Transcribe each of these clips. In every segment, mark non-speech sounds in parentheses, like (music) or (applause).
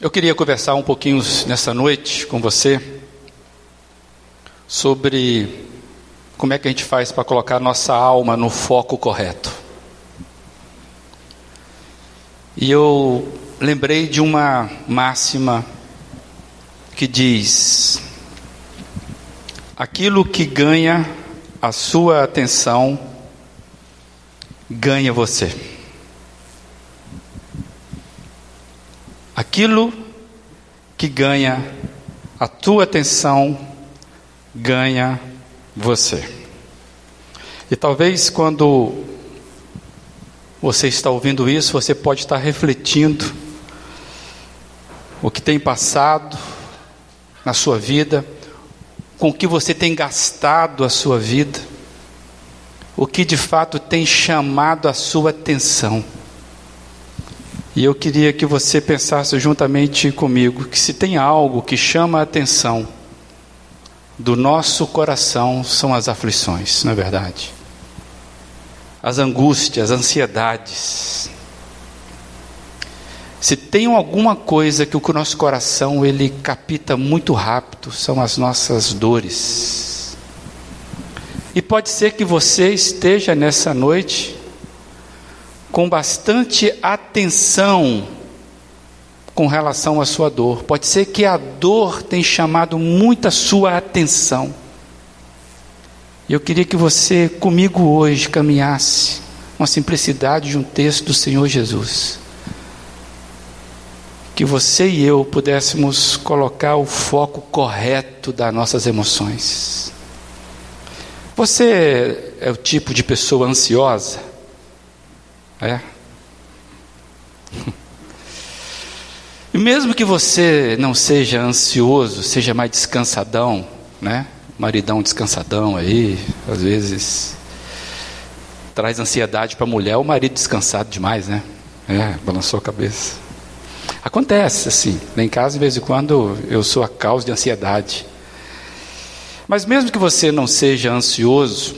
Eu queria conversar um pouquinho nessa noite com você sobre como é que a gente faz para colocar nossa alma no foco correto. E eu lembrei de uma máxima que diz: aquilo que ganha a sua atenção ganha você. Aquilo que ganha a tua atenção ganha você. E talvez quando você está ouvindo isso, você pode estar refletindo o que tem passado na sua vida, com o que você tem gastado a sua vida, o que de fato tem chamado a sua atenção. E eu queria que você pensasse juntamente comigo que se tem algo que chama a atenção do nosso coração são as aflições, não é verdade? As angústias, as ansiedades. Se tem alguma coisa que o nosso coração ele capta muito rápido, são as nossas dores. E pode ser que você esteja nessa noite com bastante atenção com relação à sua dor. Pode ser que a dor tenha chamado muita sua atenção. Eu queria que você comigo hoje caminhasse com a simplicidade de um texto do Senhor Jesus. Que você e eu pudéssemos colocar o foco correto das nossas emoções. Você é o tipo de pessoa ansiosa? É. E mesmo que você não seja ansioso, seja mais descansadão, né? Maridão descansadão aí, às vezes traz ansiedade para a mulher, o marido descansado demais, né? É, balançou a cabeça. Acontece assim, lá em casa de vez em quando eu sou a causa de ansiedade. Mas mesmo que você não seja ansioso,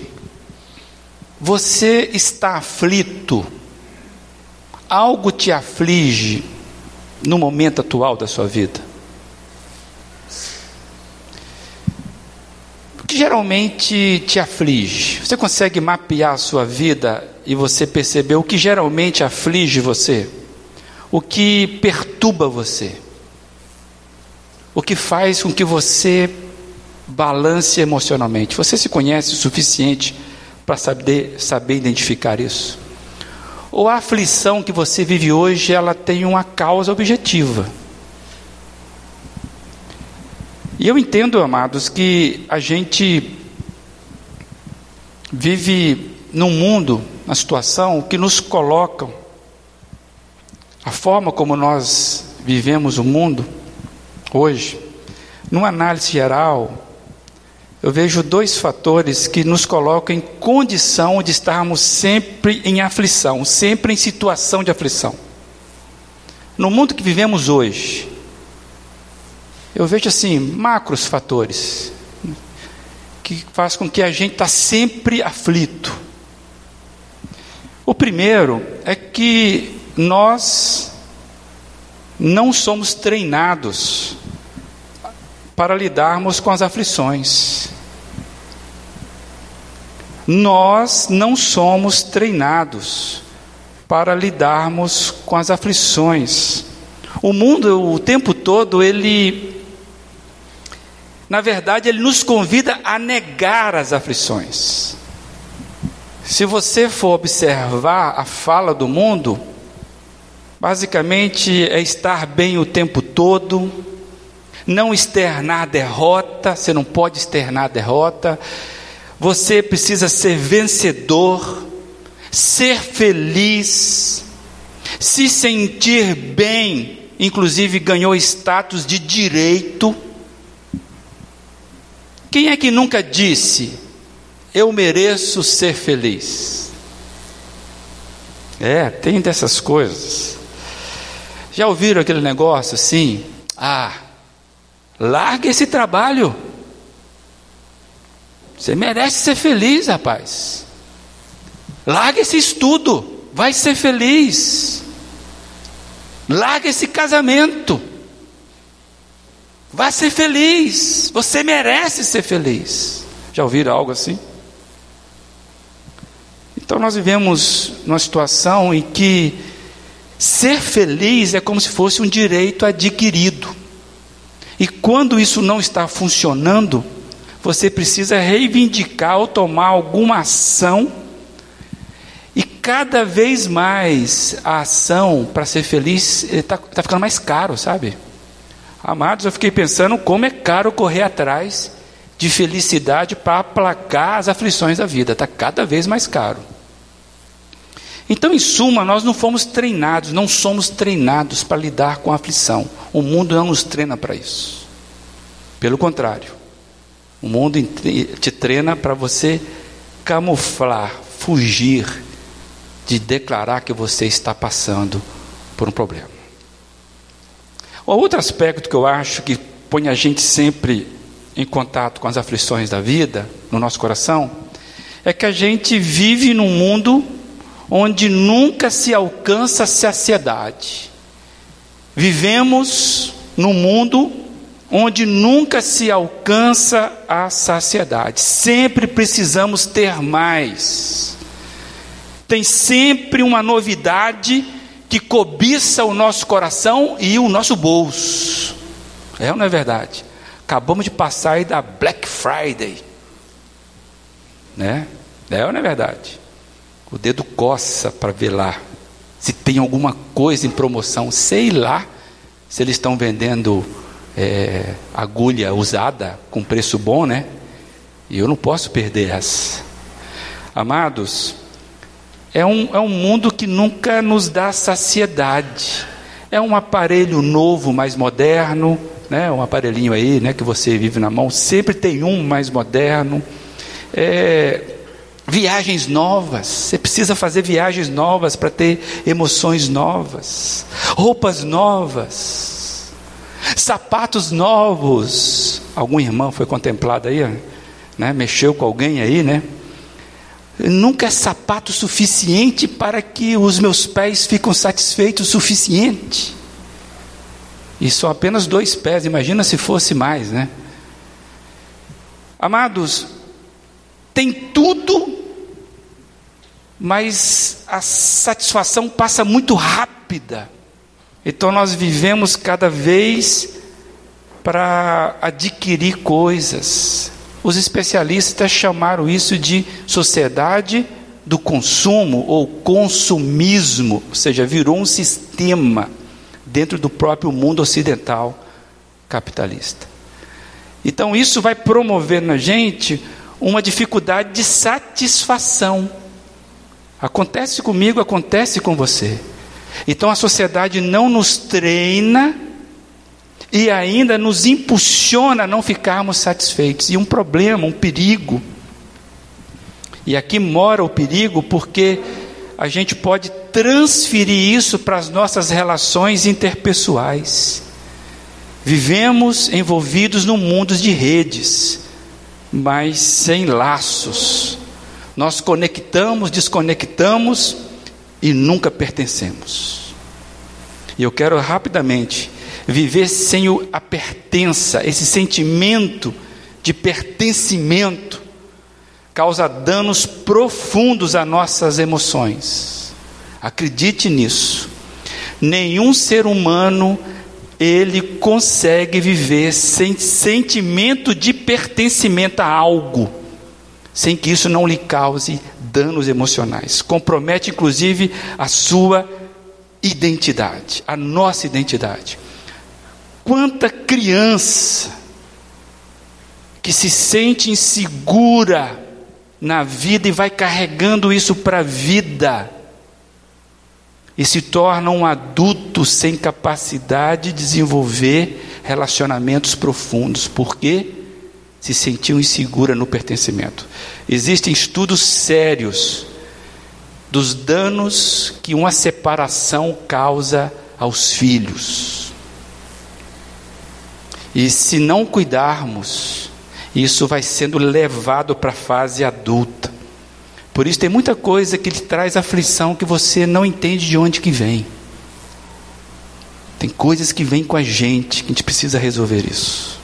você está aflito algo te aflige no momento atual da sua vida? O que geralmente te aflige? Você consegue mapear a sua vida e você perceber o que geralmente aflige você? O que perturba você? O que faz com que você balance emocionalmente? Você se conhece o suficiente para saber, saber identificar isso? Ou a aflição que você vive hoje, ela tem uma causa objetiva. E eu entendo, amados, que a gente vive num mundo, na situação que nos colocam a forma como nós vivemos o mundo hoje, numa análise geral, eu vejo dois fatores que nos colocam em condição de estarmos sempre em aflição, sempre em situação de aflição. No mundo que vivemos hoje, eu vejo assim macros fatores que faz com que a gente está sempre aflito. O primeiro é que nós não somos treinados para lidarmos com as aflições. Nós não somos treinados para lidarmos com as aflições. O mundo, o tempo todo, ele, na verdade, ele nos convida a negar as aflições. Se você for observar a fala do mundo, basicamente é estar bem o tempo todo, não externar derrota, você não pode externar derrota, você precisa ser vencedor, ser feliz, se sentir bem, inclusive ganhou status de direito. Quem é que nunca disse, eu mereço ser feliz? É, tem dessas coisas. Já ouviram aquele negócio assim? Ah, Larga esse trabalho. Você merece ser feliz, rapaz. Larga esse estudo. Vai ser feliz. Larga esse casamento. Vá ser feliz, você merece ser feliz. Já ouviram algo assim? Então nós vivemos numa situação em que ser feliz é como se fosse um direito adquirido. E quando isso não está funcionando, você precisa reivindicar ou tomar alguma ação. E cada vez mais a ação para ser feliz está tá ficando mais caro, sabe? Amados, eu fiquei pensando como é caro correr atrás de felicidade para aplacar as aflições da vida. Está cada vez mais caro. Então, em suma, nós não fomos treinados, não somos treinados para lidar com a aflição. O mundo não nos treina para isso. Pelo contrário, o mundo te treina para você camuflar, fugir de declarar que você está passando por um problema. O outro aspecto que eu acho que põe a gente sempre em contato com as aflições da vida, no nosso coração, é que a gente vive num mundo onde nunca se alcança saciedade. Vivemos num mundo onde nunca se alcança a saciedade. Sempre precisamos ter mais. Tem sempre uma novidade que cobiça o nosso coração e o nosso bolso. É ou não é verdade? Acabamos de passar aí da Black Friday. Né? É ou não é verdade? O dedo coça para ver lá se tem alguma coisa em promoção. Sei lá se eles estão vendendo é, agulha usada com preço bom, né? E eu não posso perder essa. Amados, é um, é um mundo que nunca nos dá saciedade. É um aparelho novo, mais moderno, né? um aparelhinho aí né? que você vive na mão, sempre tem um mais moderno. É, viagens novas, você precisa fazer viagens novas para ter emoções novas, roupas novas sapatos novos. Algum irmão foi contemplado aí, né? mexeu com alguém aí, né? Nunca é sapato suficiente para que os meus pés ficam satisfeitos o suficiente. E são apenas dois pés, imagina se fosse mais, né? Amados, tem tudo, mas a satisfação passa muito rápida. Então nós vivemos cada vez para adquirir coisas. Os especialistas chamaram isso de sociedade do consumo ou consumismo, ou seja, virou um sistema dentro do próprio mundo ocidental capitalista. Então isso vai promover na gente uma dificuldade de satisfação. Acontece comigo, acontece com você. Então a sociedade não nos treina e ainda nos impulsiona a não ficarmos satisfeitos. E um problema, um perigo. E aqui mora o perigo porque a gente pode transferir isso para as nossas relações interpessoais. Vivemos envolvidos num mundo de redes, mas sem laços. Nós conectamos, desconectamos e nunca pertencemos. E eu quero rapidamente viver sem a pertença, esse sentimento de pertencimento causa danos profundos a nossas emoções. Acredite nisso. Nenhum ser humano ele consegue viver sem sentimento de pertencimento a algo, sem que isso não lhe cause danos emocionais. Compromete, inclusive, a sua identidade, a nossa identidade. Quanta criança que se sente insegura na vida e vai carregando isso para a vida e se torna um adulto sem capacidade de desenvolver relacionamentos profundos. Por quê? Se sentiu insegura no pertencimento. Existem estudos sérios dos danos que uma separação causa aos filhos. E se não cuidarmos, isso vai sendo levado para a fase adulta. Por isso tem muita coisa que lhe traz aflição que você não entende de onde que vem. Tem coisas que vêm com a gente, que a gente precisa resolver isso.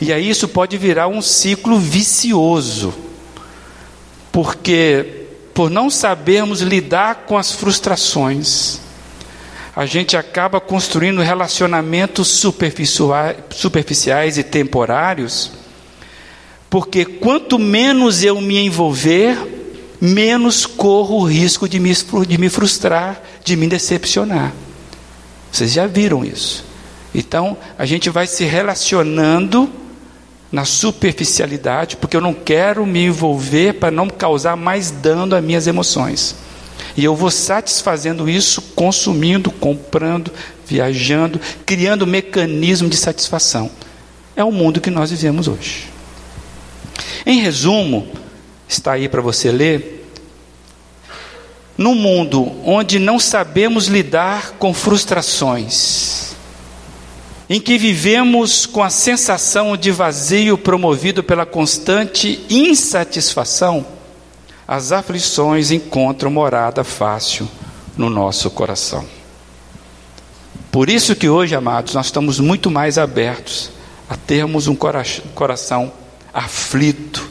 E aí isso pode virar um ciclo vicioso, porque por não sabermos lidar com as frustrações, a gente acaba construindo relacionamentos superficiais e temporários, porque quanto menos eu me envolver, menos corro o risco de me, de me frustrar, de me decepcionar. Vocês já viram isso. Então, a gente vai se relacionando na superficialidade, porque eu não quero me envolver para não causar mais dano às minhas emoções. E eu vou satisfazendo isso, consumindo, comprando, viajando, criando mecanismo de satisfação. É o mundo que nós vivemos hoje. Em resumo, está aí para você ler, num mundo onde não sabemos lidar com frustrações, em que vivemos com a sensação de vazio promovido pela constante insatisfação, as aflições encontram morada fácil no nosso coração. Por isso que hoje, amados, nós estamos muito mais abertos a termos um coração aflito,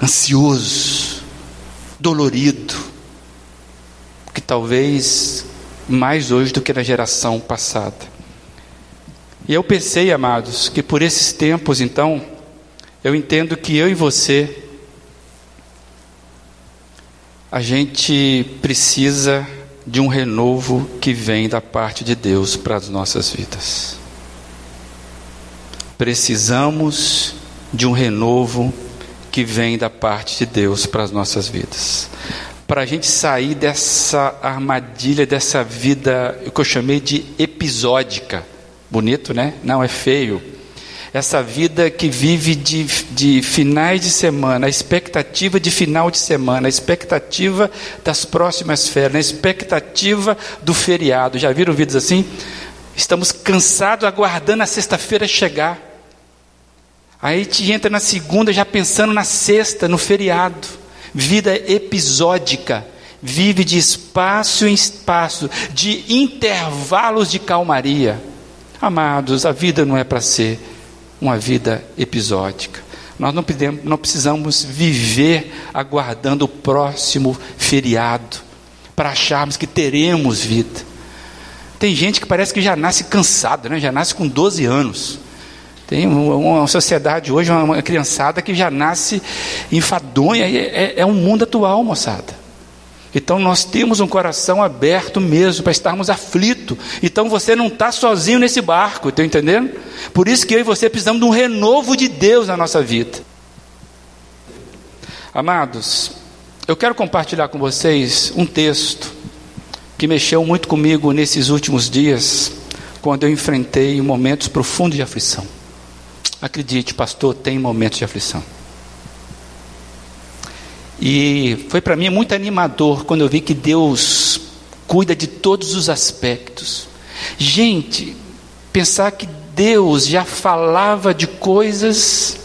ansioso, dolorido, que talvez mais hoje do que na geração passada. E eu pensei, amados, que por esses tempos, então, eu entendo que eu e você, a gente precisa de um renovo que vem da parte de Deus para as nossas vidas. Precisamos de um renovo que vem da parte de Deus para as nossas vidas para a gente sair dessa armadilha, dessa vida que eu chamei de episódica. Bonito, né? Não, é feio. Essa vida que vive de, de finais de semana, a expectativa de final de semana, a expectativa das próximas férias, a expectativa do feriado. Já viram vídeos assim? Estamos cansados aguardando a sexta-feira chegar. Aí te entra na segunda já pensando na sexta, no feriado vida episódica, vive de espaço em espaço, de intervalos de calmaria. Amados, a vida não é para ser uma vida episódica. Nós não, podemos, não precisamos viver aguardando o próximo feriado para acharmos que teremos vida. Tem gente que parece que já nasce cansado, né? já nasce com 12 anos. Tem uma sociedade hoje, uma criançada que já nasce enfadonha, é, é um mundo atual, moçada. Então nós temos um coração aberto mesmo para estarmos aflitos. Então você não está sozinho nesse barco, está entendendo? Por isso que eu e você precisamos de um renovo de Deus na nossa vida. Amados, eu quero compartilhar com vocês um texto que mexeu muito comigo nesses últimos dias, quando eu enfrentei momentos profundos de aflição. Acredite, pastor, tem momentos de aflição. E foi para mim muito animador quando eu vi que Deus cuida de todos os aspectos. Gente, pensar que Deus já falava de coisas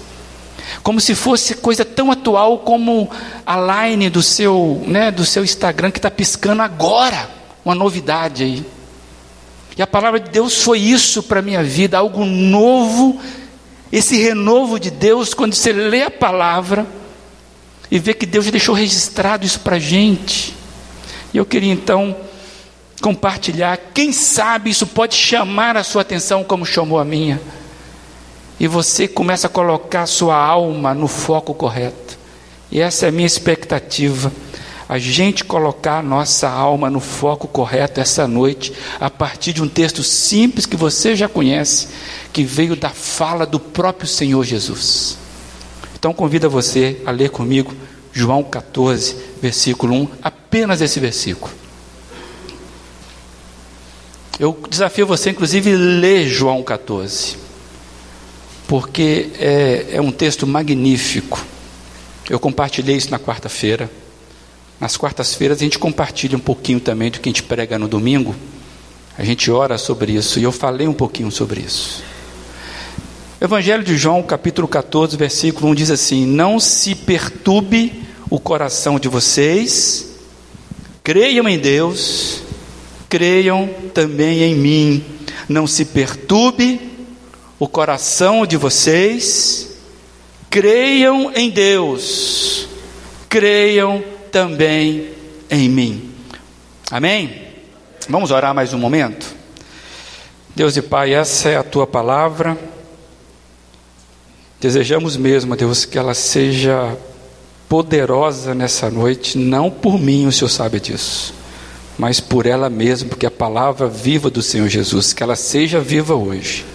como se fosse coisa tão atual como a line do seu, né, do seu Instagram que está piscando agora, uma novidade aí. E a palavra de Deus foi isso para a minha vida, algo novo esse renovo de Deus, quando você lê a palavra e vê que Deus deixou registrado isso para a gente. E eu queria então compartilhar, quem sabe isso pode chamar a sua atenção como chamou a minha. E você começa a colocar a sua alma no foco correto. E essa é a minha expectativa a gente colocar a nossa alma no foco correto essa noite, a partir de um texto simples que você já conhece, que veio da fala do próprio Senhor Jesus. Então convido você a ler comigo João 14, versículo 1, apenas esse versículo. Eu desafio você, inclusive, a ler João 14, porque é, é um texto magnífico. Eu compartilhei isso na quarta-feira. Nas quartas-feiras a gente compartilha um pouquinho também do que a gente prega no domingo. A gente ora sobre isso e eu falei um pouquinho sobre isso. Evangelho de João, capítulo 14, versículo 1 diz assim: Não se perturbe o coração de vocês, creiam em Deus, creiam também em mim. Não se perturbe o coração de vocês, creiam em Deus, creiam também em mim. Amém? Vamos orar mais um momento? Deus e Pai, essa é a tua palavra. Desejamos mesmo, Deus, que ela seja poderosa nessa noite, não por mim, o Senhor sabe disso, mas por ela mesma, porque a palavra viva do Senhor Jesus, que ela seja viva hoje,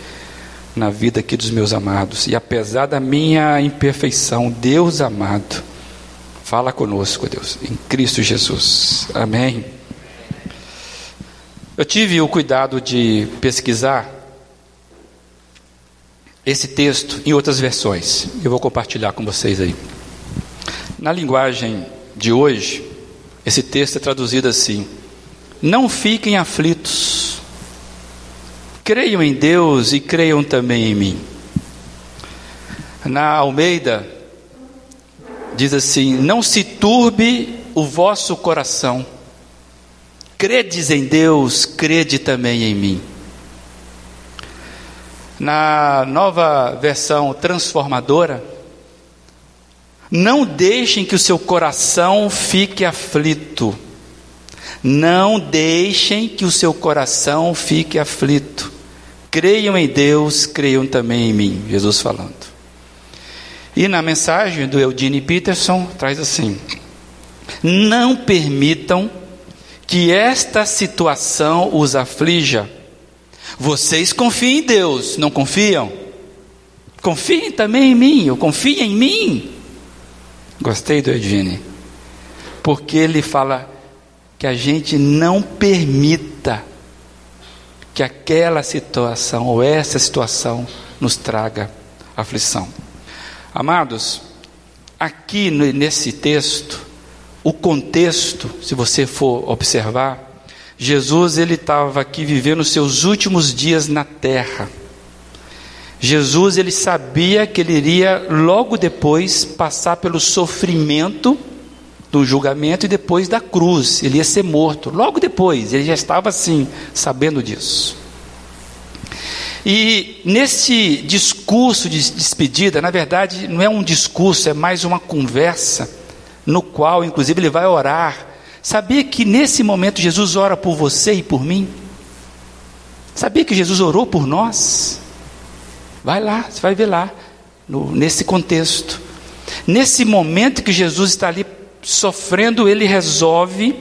na vida aqui dos meus amados, e apesar da minha imperfeição, Deus amado, fala conosco, Deus, em Cristo Jesus, amém. Eu tive o cuidado de pesquisar esse texto em outras versões, eu vou compartilhar com vocês aí. Na linguagem de hoje, esse texto é traduzido assim: Não fiquem aflitos, creiam em Deus e creiam também em mim. Na Almeida, diz assim: Não se turbe o vosso coração, credes em Deus, crede também em mim. Na nova versão transformadora, não deixem que o seu coração fique aflito. Não deixem que o seu coração fique aflito. Creiam em Deus, creiam também em mim. Jesus falando. E na mensagem do Eudine Peterson, traz assim: Não permitam que esta situação os aflija. Vocês confiem em Deus, não confiam? Confiem também em mim, eu confio em mim. Gostei do Edwine, porque ele fala que a gente não permita que aquela situação ou essa situação nos traga aflição. Amados, aqui nesse texto, o contexto, se você for observar, Jesus ele estava aqui vivendo os seus últimos dias na terra. Jesus ele sabia que ele iria logo depois passar pelo sofrimento do julgamento e depois da cruz, ele ia ser morto. Logo depois, ele já estava assim, sabendo disso. E nesse discurso de despedida, na verdade, não é um discurso, é mais uma conversa, no qual, inclusive, ele vai orar. Sabia que nesse momento Jesus ora por você e por mim? Sabia que Jesus orou por nós? Vai lá, você vai ver lá, no, nesse contexto. Nesse momento que Jesus está ali sofrendo, ele resolve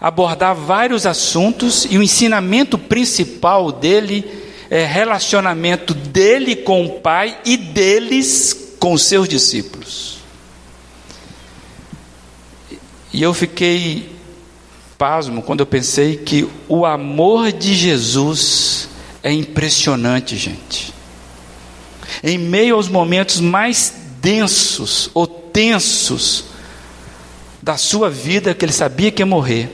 abordar vários assuntos e o ensinamento principal dele é relacionamento dele com o Pai e deles com os seus discípulos. E eu fiquei pasmo quando eu pensei que o amor de Jesus é impressionante, gente em meio aos momentos mais densos ou tensos da sua vida, que ele sabia que ia morrer,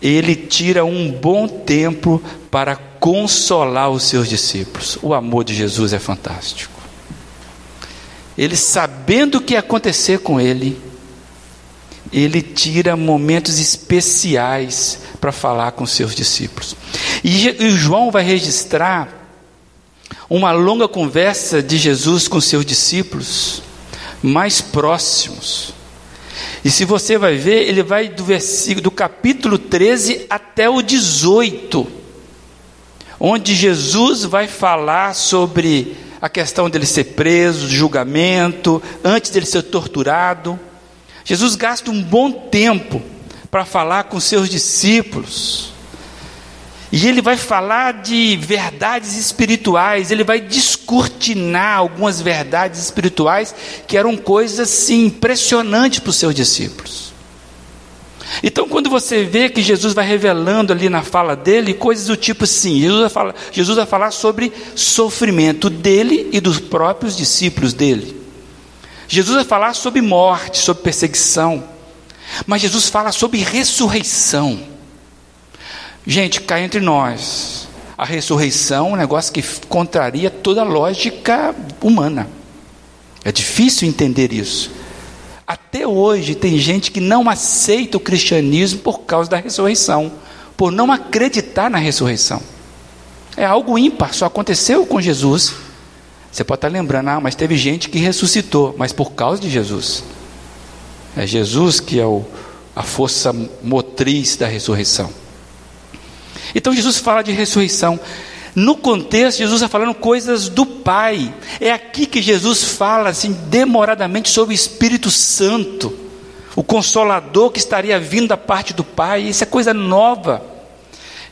ele tira um bom tempo para consolar os seus discípulos. O amor de Jesus é fantástico. Ele sabendo o que ia acontecer com ele, ele tira momentos especiais para falar com seus discípulos. E, e João vai registrar uma longa conversa de Jesus com seus discípulos mais próximos. E se você vai ver, ele vai do versículo do capítulo 13 até o 18, onde Jesus vai falar sobre a questão dele ser preso, julgamento, antes dele ser torturado. Jesus gasta um bom tempo para falar com seus discípulos. E ele vai falar de verdades espirituais, ele vai descortinar algumas verdades espirituais que eram coisas assim impressionantes para os seus discípulos. Então, quando você vê que Jesus vai revelando ali na fala dele coisas do tipo assim, Jesus vai falar, Jesus vai falar sobre sofrimento dele e dos próprios discípulos dele. Jesus vai falar sobre morte, sobre perseguição. Mas Jesus fala sobre ressurreição. Gente, cá entre nós, a ressurreição é um negócio que contraria toda a lógica humana. É difícil entender isso. Até hoje tem gente que não aceita o cristianismo por causa da ressurreição, por não acreditar na ressurreição. É algo ímpar, só aconteceu com Jesus. Você pode estar lembrando, ah, mas teve gente que ressuscitou, mas por causa de Jesus. É Jesus que é o, a força motriz da ressurreição. Então Jesus fala de ressurreição. No contexto, Jesus está falando coisas do Pai. É aqui que Jesus fala assim demoradamente sobre o Espírito Santo, o consolador que estaria vindo da parte do Pai. Isso é coisa nova.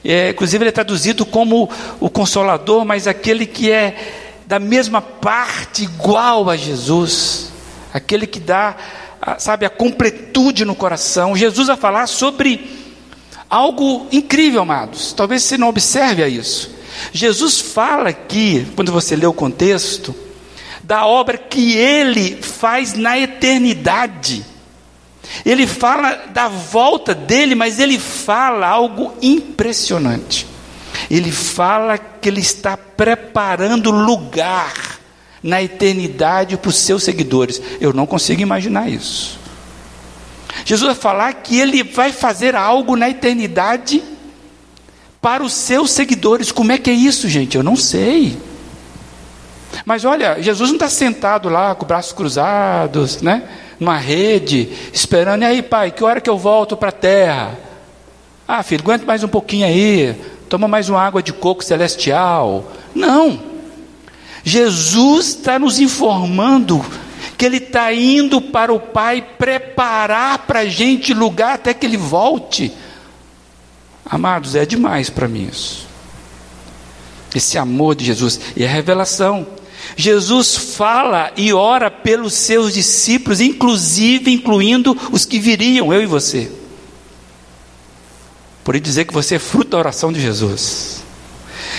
É, inclusive, ele é traduzido como o consolador, mas aquele que é da mesma parte, igual a Jesus, aquele que dá, sabe, a completude no coração. Jesus vai falar sobre algo incrível, amados. Talvez você não observe a isso. Jesus fala aqui, quando você lê o contexto, da obra que ele faz na eternidade. Ele fala da volta dele, mas ele fala algo impressionante. Ele fala que ele está preparando lugar na eternidade para os seus seguidores. Eu não consigo imaginar isso. Jesus vai falar que ele vai fazer algo na eternidade para os seus seguidores. Como é que é isso, gente? Eu não sei. Mas olha, Jesus não está sentado lá com braços cruzados, né? Numa rede, esperando, e aí, pai, que hora que eu volto para a terra? Ah, filho, aguenta mais um pouquinho aí, toma mais uma água de coco celestial. Não. Jesus está nos informando que Ele está indo para o Pai preparar para a gente lugar até que Ele volte. Amados, é demais para mim isso. Esse amor de Jesus e a revelação. Jesus fala e ora pelos seus discípulos, inclusive incluindo os que viriam, eu e você. Por dizer que você é fruto da oração de Jesus.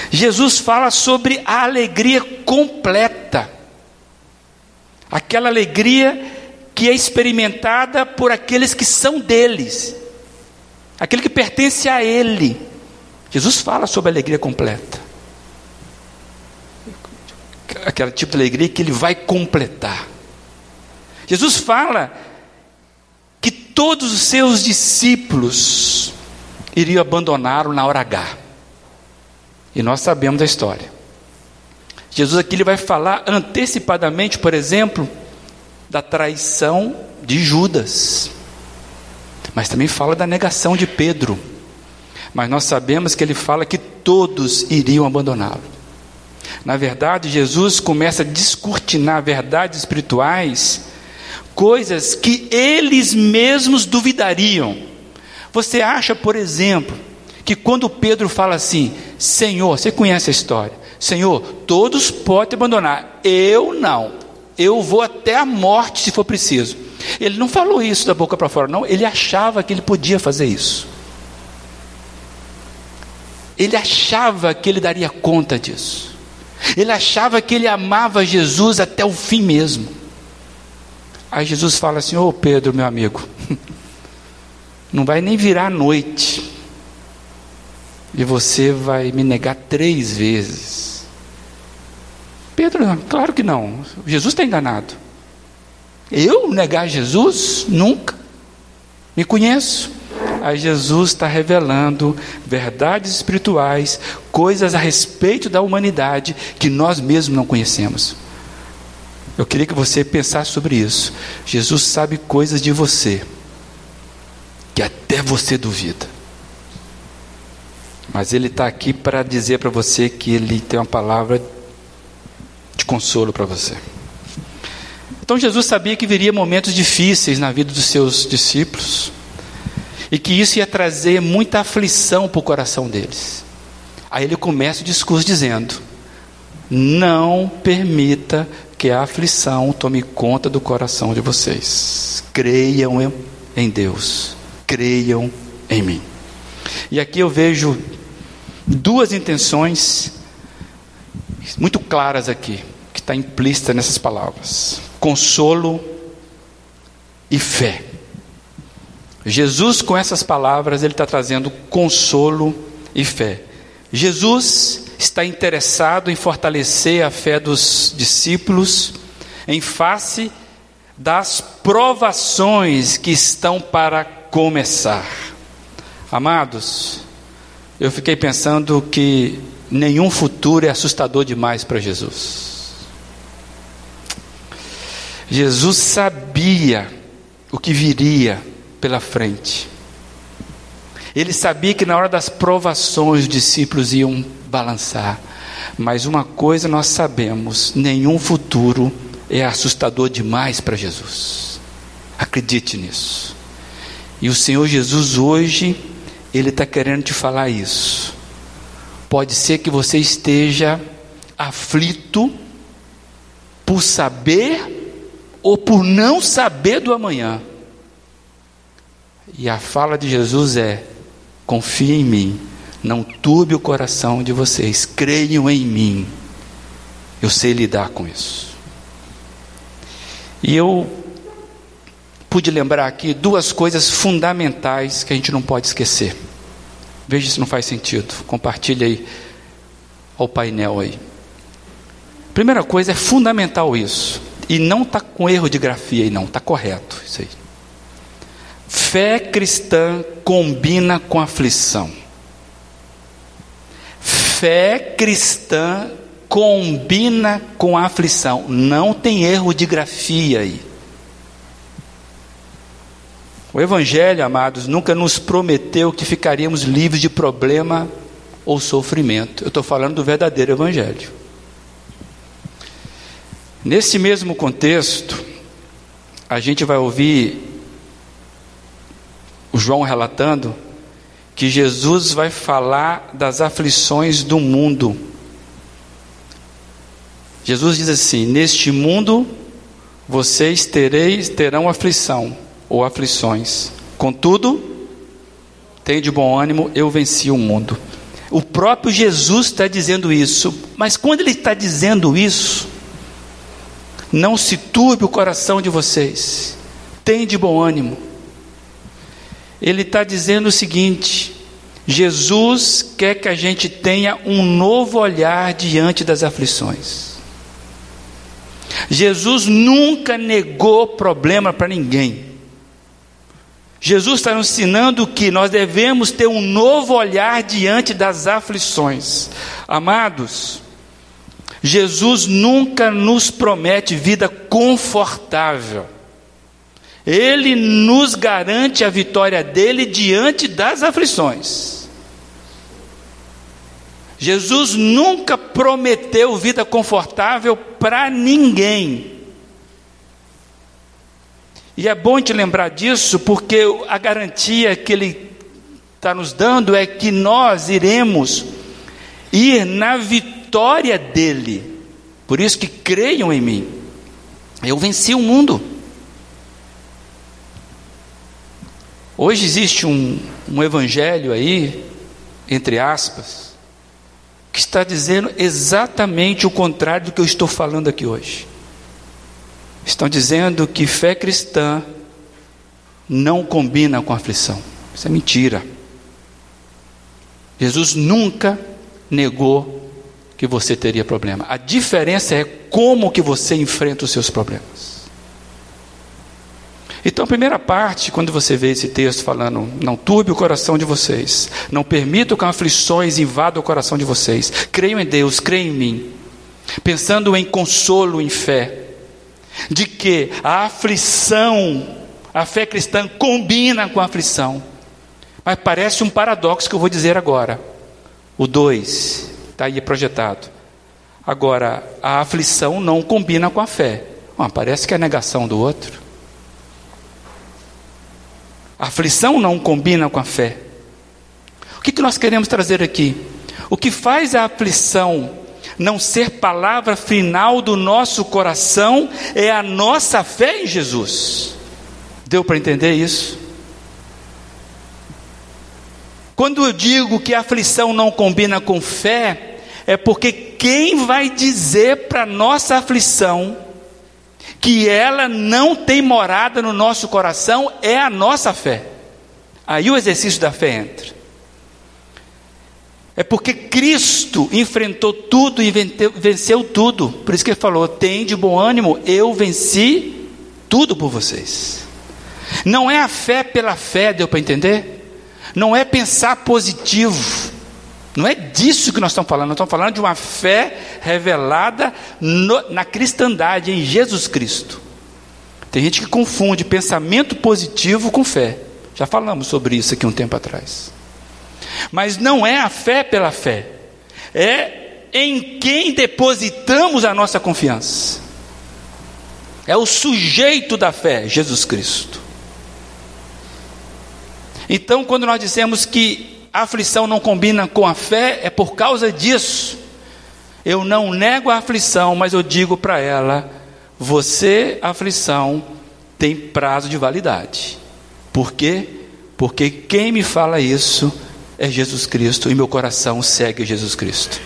Jesus fala sobre a alegria completa. Aquela alegria que é experimentada por aqueles que são deles aquele que pertence a Ele. Jesus fala sobre a alegria completa. Aquele tipo de alegria que Ele vai completar. Jesus fala que todos os seus discípulos iriam abandoná-lo na hora H. E nós sabemos da história. Jesus aqui ele vai falar antecipadamente, por exemplo, da traição de Judas mas também fala da negação de Pedro. Mas nós sabemos que ele fala que todos iriam abandoná-lo. Na verdade, Jesus começa a descortinar verdades espirituais, coisas que eles mesmos duvidariam. Você acha, por exemplo, que quando Pedro fala assim: Senhor, você conhece a história? Senhor, todos podem abandonar, eu não, eu vou até a morte se for preciso. Ele não falou isso da boca para fora, não. Ele achava que ele podia fazer isso. Ele achava que ele daria conta disso. Ele achava que ele amava Jesus até o fim mesmo. Aí Jesus fala assim: Ô oh, Pedro, meu amigo, (laughs) não vai nem virar noite, e você vai me negar três vezes. Pedro, claro que não, Jesus está enganado. Eu negar Jesus? Nunca. Me conheço. Aí Jesus está revelando verdades espirituais, coisas a respeito da humanidade que nós mesmos não conhecemos. Eu queria que você pensasse sobre isso. Jesus sabe coisas de você que até você duvida. Mas Ele está aqui para dizer para você que Ele tem uma palavra de consolo para você. Então Jesus sabia que viria momentos difíceis na vida dos seus discípulos e que isso ia trazer muita aflição para o coração deles. Aí ele começa o discurso dizendo: Não permita que a aflição tome conta do coração de vocês. Creiam em Deus, creiam em mim. E aqui eu vejo duas intenções muito claras aqui, que está implícita nessas palavras consolo e fé. Jesus, com essas palavras, ele está trazendo consolo e fé. Jesus está interessado em fortalecer a fé dos discípulos em face das provações que estão para começar. Amados, eu fiquei pensando que nenhum futuro é assustador demais para Jesus. Jesus sabia o que viria pela frente. Ele sabia que na hora das provações os discípulos iam balançar. Mas uma coisa nós sabemos: nenhum futuro é assustador demais para Jesus. Acredite nisso. E o Senhor Jesus hoje, Ele está querendo te falar isso. Pode ser que você esteja aflito por saber ou por não saber do amanhã. E a fala de Jesus é: confie em mim, não turbe o coração de vocês, creiam em mim. Eu sei lidar com isso. E eu pude lembrar aqui duas coisas fundamentais que a gente não pode esquecer. Veja se não faz sentido. Compartilhe aí ao painel aí. Primeira coisa é fundamental isso. E não está com erro de grafia aí, não, está correto isso aí. Fé cristã combina com aflição. Fé cristã combina com aflição. Não tem erro de grafia aí. O Evangelho, amados, nunca nos prometeu que ficaríamos livres de problema ou sofrimento. Eu estou falando do verdadeiro Evangelho. Nesse mesmo contexto, a gente vai ouvir o João relatando que Jesus vai falar das aflições do mundo. Jesus diz assim: Neste mundo vocês tereis, terão aflição ou aflições. Contudo, tenha de bom ânimo, eu venci o mundo. O próprio Jesus está dizendo isso, mas quando ele está dizendo isso, não se turbe o coração de vocês, tem de bom ânimo ele está dizendo o seguinte: Jesus quer que a gente tenha um novo olhar diante das aflições. Jesus nunca negou problema para ninguém. Jesus está nos ensinando que nós devemos ter um novo olhar diante das aflições. Amados, Jesus nunca nos promete vida confortável. Ele nos garante a vitória dele diante das aflições. Jesus nunca prometeu vida confortável para ninguém. E é bom te lembrar disso, porque a garantia que Ele está nos dando é que nós iremos ir na vitória dEle. Por isso que creiam em mim. Eu venci o mundo. Hoje existe um, um evangelho aí, entre aspas, que está dizendo exatamente o contrário do que eu estou falando aqui hoje. Estão dizendo que fé cristã não combina com aflição. Isso é mentira. Jesus nunca negou que você teria problema. A diferença é como que você enfrenta os seus problemas. Então, a primeira parte, quando você vê esse texto falando, não turbe o coração de vocês, não permita que aflições invadam o coração de vocês, creiam em Deus, creiam em mim, pensando em consolo, em fé, de que a aflição, a fé cristã combina com a aflição, mas parece um paradoxo que eu vou dizer agora. O 2 está aí projetado. Agora, a aflição não combina com a fé. Ah, parece que é a negação do outro. A aflição não combina com a fé. O que, que nós queremos trazer aqui? O que faz a aflição não ser palavra final do nosso coração é a nossa fé em Jesus. Deu para entender isso? Quando eu digo que a aflição não combina com fé, é porque quem vai dizer para nossa aflição que ela não tem morada no nosso coração é a nossa fé. Aí o exercício da fé entra. É porque Cristo enfrentou tudo e venceu tudo. Por isso que ele falou: tem de bom ânimo, eu venci tudo por vocês. Não é a fé pela fé, deu para entender? Não é pensar positivo. Não é disso que nós estamos falando, nós estamos falando de uma fé revelada no, na cristandade, em Jesus Cristo. Tem gente que confunde pensamento positivo com fé. Já falamos sobre isso aqui um tempo atrás. Mas não é a fé pela fé, é em quem depositamos a nossa confiança. É o sujeito da fé, Jesus Cristo. Então, quando nós dizemos que a aflição não combina com a fé, é por causa disso. Eu não nego a aflição, mas eu digo para ela: você, aflição, tem prazo de validade. Por quê? Porque quem me fala isso é Jesus Cristo e meu coração segue Jesus Cristo.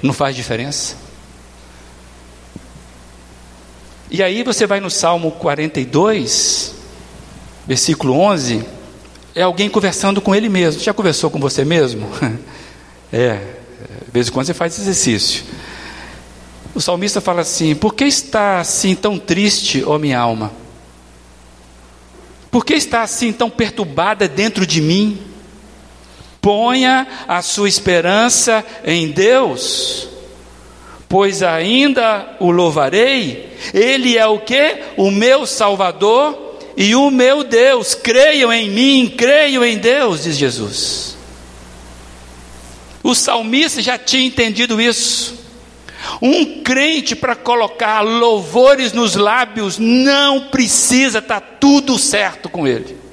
Não faz diferença? E aí você vai no Salmo 42, versículo 11 é alguém conversando com ele mesmo. Já conversou com você mesmo? (laughs) é, de vez em quando você faz esse exercício. O salmista fala assim: Por que está assim tão triste, ó minha alma? Por que está assim tão perturbada dentro de mim? Ponha a sua esperança em Deus, pois ainda o louvarei. Ele é o que? O meu Salvador e o meu Deus, creiam em mim, creiam em Deus, diz Jesus. O salmista já tinha entendido isso. Um crente para colocar louvores nos lábios não precisa estar tá tudo certo com ele.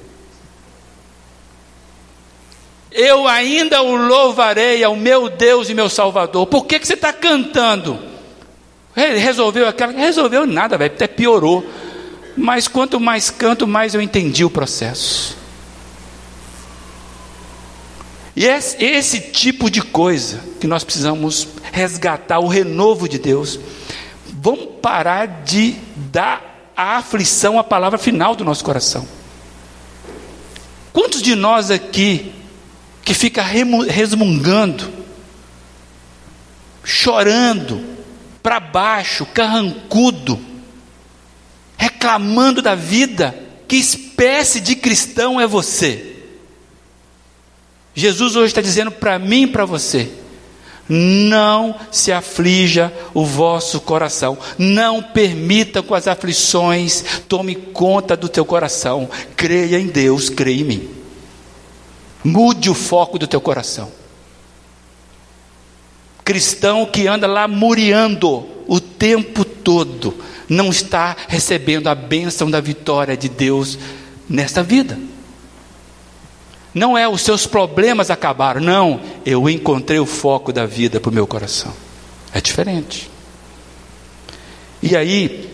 Eu ainda o louvarei ao meu Deus e meu Salvador. Por que, que você está cantando? Resolveu aquela? Resolveu nada, velho, até piorou. Mas quanto mais canto, mais eu entendi o processo. E é esse tipo de coisa que nós precisamos resgatar o renovo de Deus. Vamos parar de dar a aflição a palavra final do nosso coração. Quantos de nós aqui que fica resmungando, chorando, para baixo, carrancudo, reclamando da vida, que espécie de cristão é você? Jesus hoje está dizendo para mim e para você: não se aflija o vosso coração, não permita que as aflições tome conta do teu coração. Creia em Deus, creia em mim. Mude o foco do teu coração. Cristão que anda lá muriando o tempo todo, não está recebendo a bênção da vitória de Deus nesta vida. Não é os seus problemas acabaram, não, eu encontrei o foco da vida para o meu coração. É diferente. E aí,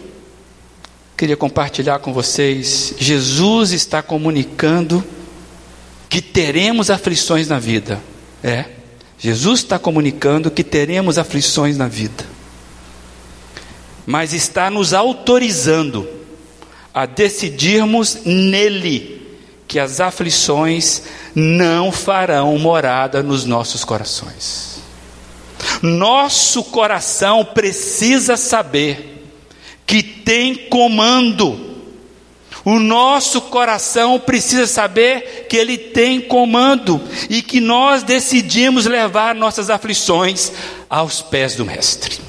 queria compartilhar com vocês: Jesus está comunicando que teremos aflições na vida. É, Jesus está comunicando que teremos aflições na vida mas está nos autorizando a decidirmos nele que as aflições não farão morada nos nossos corações. Nosso coração precisa saber que tem comando. O nosso coração precisa saber que ele tem comando e que nós decidimos levar nossas aflições aos pés do Mestre.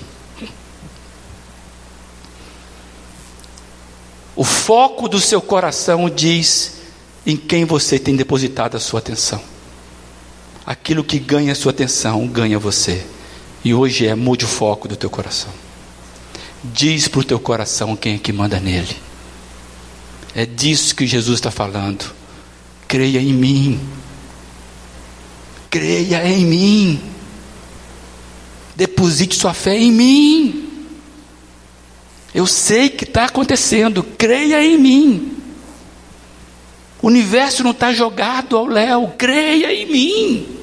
O foco do seu coração diz em quem você tem depositado a sua atenção. Aquilo que ganha a sua atenção ganha você. E hoje é mude o foco do teu coração. Diz para o teu coração quem é que manda nele. É disso que Jesus está falando. Creia em mim. Creia em mim. Deposite sua fé em mim. Eu sei que está acontecendo, creia em mim. O universo não está jogado ao léu, creia em mim.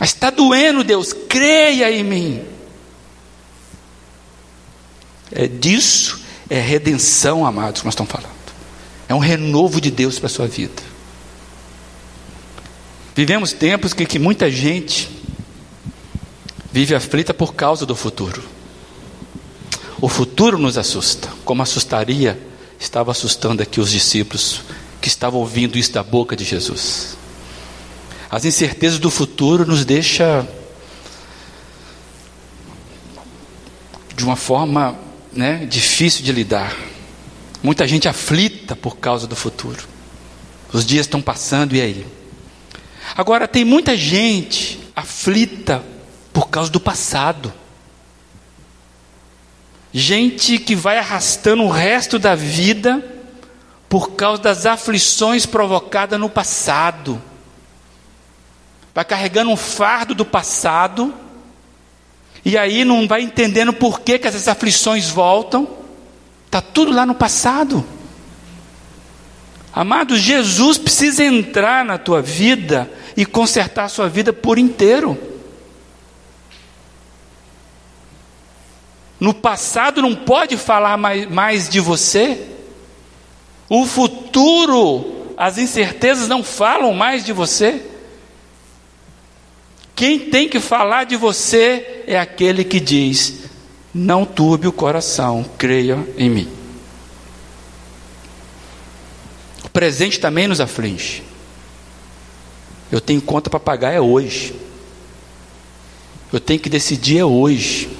Mas está doendo, Deus, creia em mim. É disso, é redenção, amados, que nós estamos falando. É um renovo de Deus para a sua vida. Vivemos tempos que, que muita gente vive aflita por causa do futuro. O futuro nos assusta, como assustaria, estava assustando aqui os discípulos que estavam ouvindo isso da boca de Jesus. As incertezas do futuro nos deixa de uma forma né, difícil de lidar. Muita gente aflita por causa do futuro. Os dias estão passando e aí? Agora, tem muita gente aflita por causa do passado. Gente que vai arrastando o resto da vida por causa das aflições provocadas no passado. Vai carregando um fardo do passado e aí não vai entendendo por que, que essas aflições voltam. Está tudo lá no passado. Amados, Jesus precisa entrar na tua vida e consertar a sua vida por inteiro. No passado não pode falar mais, mais de você. O futuro, as incertezas não falam mais de você. Quem tem que falar de você é aquele que diz: Não turbe o coração, creia em mim. O presente também nos aflige. Eu tenho conta para pagar é hoje. Eu tenho que decidir é hoje.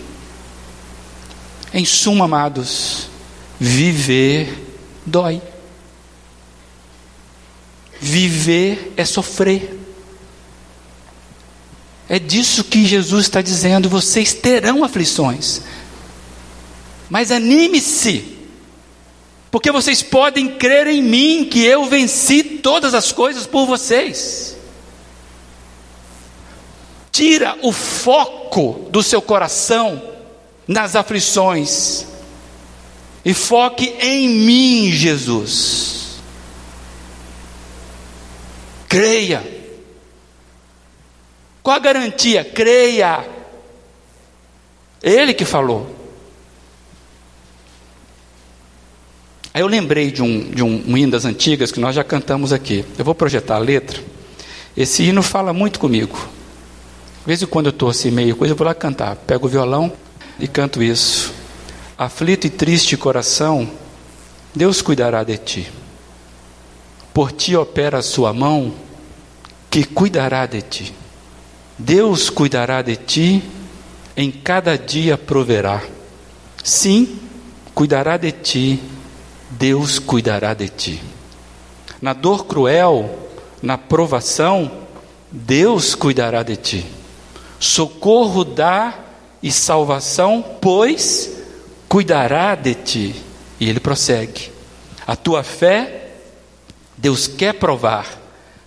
Em suma, amados, viver dói. Viver é sofrer. É disso que Jesus está dizendo: vocês terão aflições. Mas anime-se, porque vocês podem crer em mim que eu venci todas as coisas por vocês. Tira o foco do seu coração nas aflições e foque em mim, Jesus. Creia. Qual a garantia? Creia. Ele que falou. Aí eu lembrei de um, de um hino das antigas que nós já cantamos aqui. Eu vou projetar a letra. Esse hino fala muito comigo. De vez em quando eu estou assim meio coisa, eu vou lá cantar. Pego o violão, e canto isso. Aflito e triste coração, Deus cuidará de ti. Por ti opera a sua mão, que cuidará de ti. Deus cuidará de ti, em cada dia proverá. Sim, cuidará de ti, Deus cuidará de ti. Na dor cruel, na provação, Deus cuidará de ti. Socorro dá e salvação, pois cuidará de ti. E ele prossegue: a tua fé, Deus quer provar,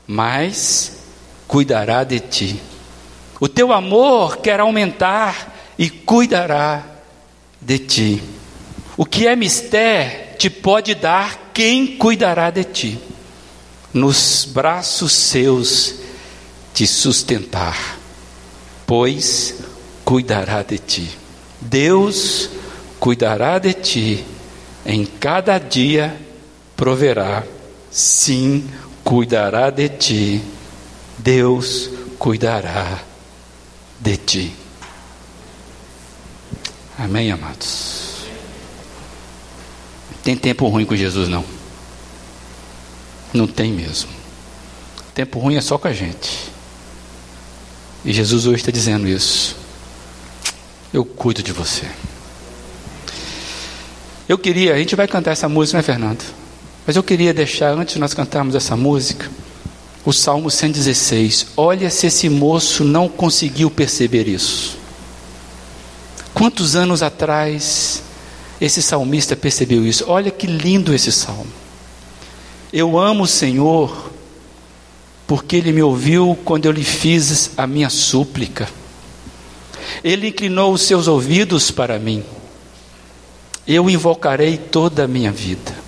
mas cuidará de ti. O teu amor quer aumentar e cuidará de ti. O que é mistério te pode dar quem cuidará de ti. Nos braços seus te sustentar, pois cuidará de ti. Deus cuidará de ti, em cada dia proverá, sim, cuidará de ti. Deus cuidará de ti. Amém, amados? Tem tempo ruim com Jesus, não. Não tem mesmo. Tempo ruim é só com a gente. E Jesus hoje está dizendo isso eu cuido de você. Eu queria, a gente vai cantar essa música, né, Fernando? Mas eu queria deixar, antes de nós cantarmos essa música, o Salmo 116. Olha se esse moço não conseguiu perceber isso. Quantos anos atrás esse salmista percebeu isso? Olha que lindo esse salmo. Eu amo o Senhor, porque Ele me ouviu quando eu lhe fiz a minha súplica. Ele inclinou os seus ouvidos para mim. Eu invocarei toda a minha vida.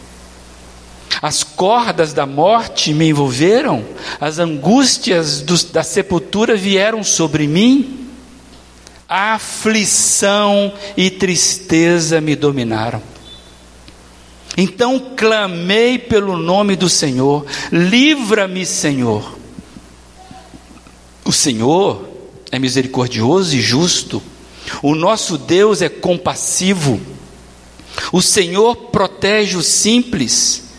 As cordas da morte me envolveram, as angústias do, da sepultura vieram sobre mim, aflição e tristeza me dominaram. Então clamei pelo nome do Senhor, livra-me, Senhor. O Senhor é misericordioso e justo. O nosso Deus é compassivo. O Senhor protege os simples,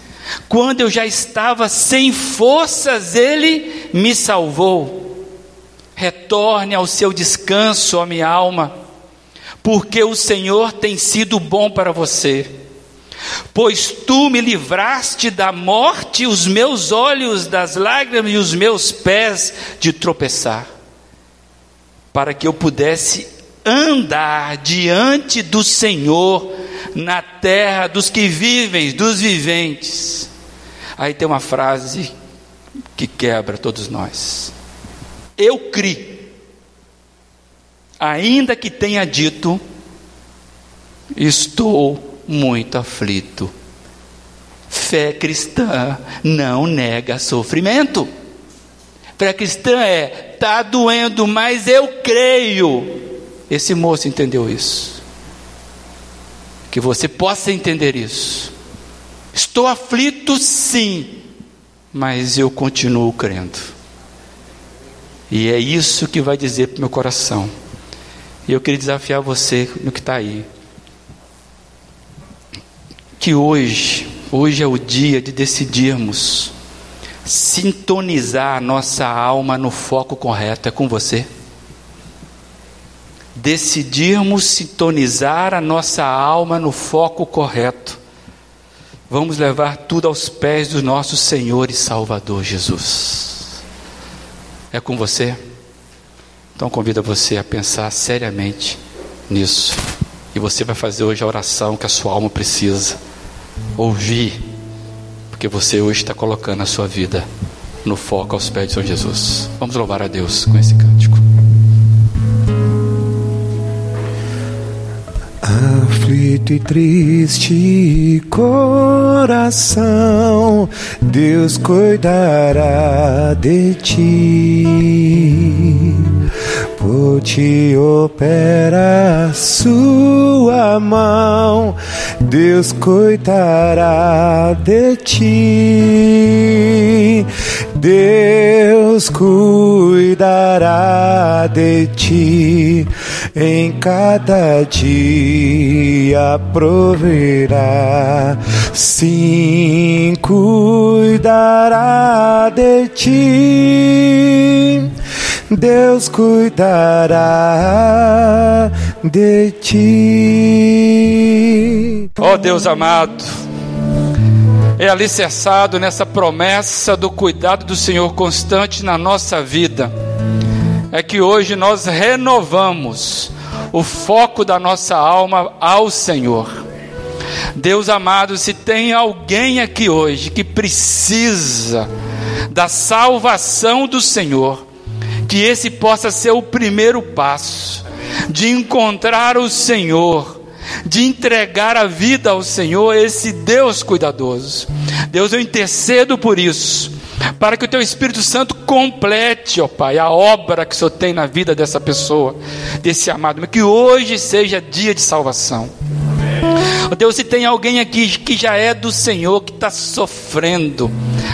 Quando eu já estava sem forças, Ele me salvou. Retorne ao seu descanso, ó minha alma, porque o Senhor tem sido bom para você. Pois tu me livraste da morte, os meus olhos das lágrimas e os meus pés de tropeçar, para que eu pudesse andar diante do Senhor na terra dos que vivem, dos viventes. Aí tem uma frase que quebra todos nós. Eu criei, ainda que tenha dito, estou muito aflito. Fé cristã não nega sofrimento. Fé cristã é, está doendo, mas eu creio. Esse moço entendeu isso. Que você possa entender isso. Estou aflito, sim, mas eu continuo crendo. E é isso que vai dizer para o meu coração. E eu queria desafiar você no que está aí. Que hoje, hoje é o dia de decidirmos sintonizar a nossa alma no foco correto. É com você decidirmos sintonizar a nossa alma no foco correto, vamos levar tudo aos pés do nosso Senhor e Salvador Jesus. É com você? Então convido você a pensar seriamente nisso. E você vai fazer hoje a oração que a sua alma precisa ouvir, porque você hoje está colocando a sua vida no foco aos pés de Senhor Jesus. Vamos louvar a Deus com esse cântico. Aflito e triste coração, Deus cuidará de ti. Por ti opera sua mão, Deus cuidará de ti. Deus cuidará de ti em cada dia proverá, sim, cuidará de ti. Deus cuidará de ti. Ó oh, Deus amado, é alicerçado nessa promessa do cuidado do Senhor constante na nossa vida, é que hoje nós renovamos o foco da nossa alma ao Senhor. Deus amado, se tem alguém aqui hoje que precisa da salvação do Senhor, que esse possa ser o primeiro passo de encontrar o Senhor de entregar a vida ao Senhor, esse Deus cuidadoso. Deus, eu intercedo por isso, para que o Teu Espírito Santo complete, ó Pai, a obra que o Senhor tem na vida dessa pessoa, desse amado, que hoje seja dia de salvação. Ó Deus, se tem alguém aqui que já é do Senhor, que está sofrendo,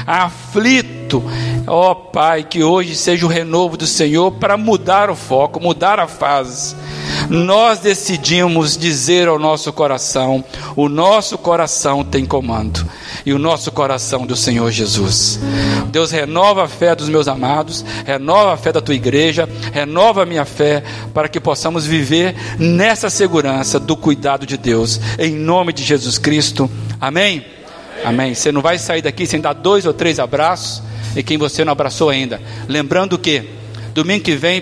aflito, ó Pai, que hoje seja o renovo do Senhor para mudar o foco, mudar a fase nós decidimos dizer ao nosso coração: o nosso coração tem comando, e o nosso coração do Senhor Jesus. Deus renova a fé dos meus amados, renova a fé da tua igreja, renova a minha fé, para que possamos viver nessa segurança do cuidado de Deus, em nome de Jesus Cristo. Amém? Amém. Amém. Você não vai sair daqui sem dar dois ou três abraços, e quem você não abraçou ainda. Lembrando que domingo que vem